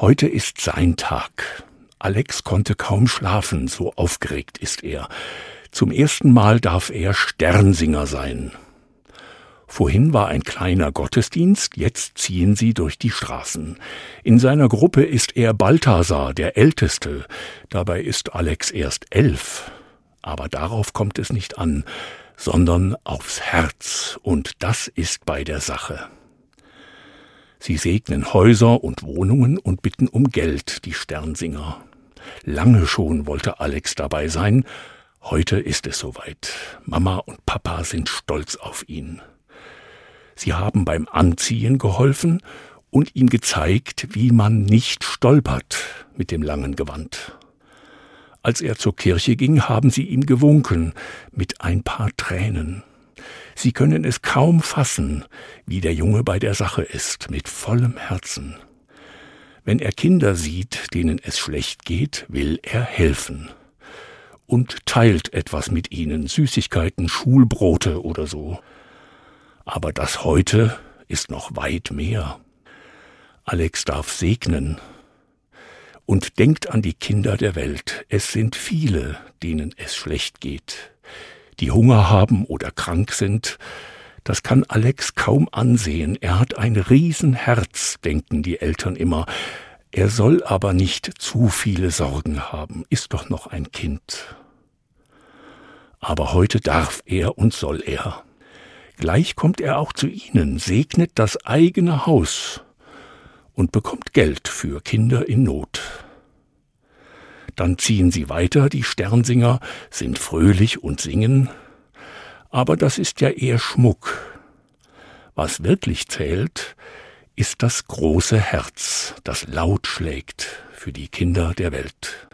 Heute ist sein Tag. Alex konnte kaum schlafen, so aufgeregt ist er. Zum ersten Mal darf er Sternsinger sein. Vorhin war ein kleiner Gottesdienst, jetzt ziehen sie durch die Straßen. In seiner Gruppe ist er Balthasar, der Älteste. Dabei ist Alex erst elf. Aber darauf kommt es nicht an, sondern aufs Herz, und das ist bei der Sache. Sie segnen Häuser und Wohnungen und bitten um Geld, die Sternsinger. Lange schon wollte Alex dabei sein, heute ist es soweit. Mama und Papa sind stolz auf ihn. Sie haben beim Anziehen geholfen und ihm gezeigt, wie man nicht stolpert mit dem langen Gewand. Als er zur Kirche ging, haben sie ihm gewunken mit ein paar Tränen. Sie können es kaum fassen, wie der Junge bei der Sache ist, mit vollem Herzen. Wenn er Kinder sieht, denen es schlecht geht, will er helfen und teilt etwas mit ihnen, Süßigkeiten, Schulbrote oder so. Aber das heute ist noch weit mehr. Alex darf segnen und denkt an die Kinder der Welt. Es sind viele, denen es schlecht geht die Hunger haben oder krank sind, das kann Alex kaum ansehen. Er hat ein Riesenherz, denken die Eltern immer. Er soll aber nicht zu viele Sorgen haben, ist doch noch ein Kind. Aber heute darf er und soll er. Gleich kommt er auch zu ihnen, segnet das eigene Haus und bekommt Geld für Kinder in Not. Dann ziehen sie weiter, die Sternsinger sind fröhlich und singen, aber das ist ja eher Schmuck. Was wirklich zählt, ist das große Herz, das laut schlägt für die Kinder der Welt.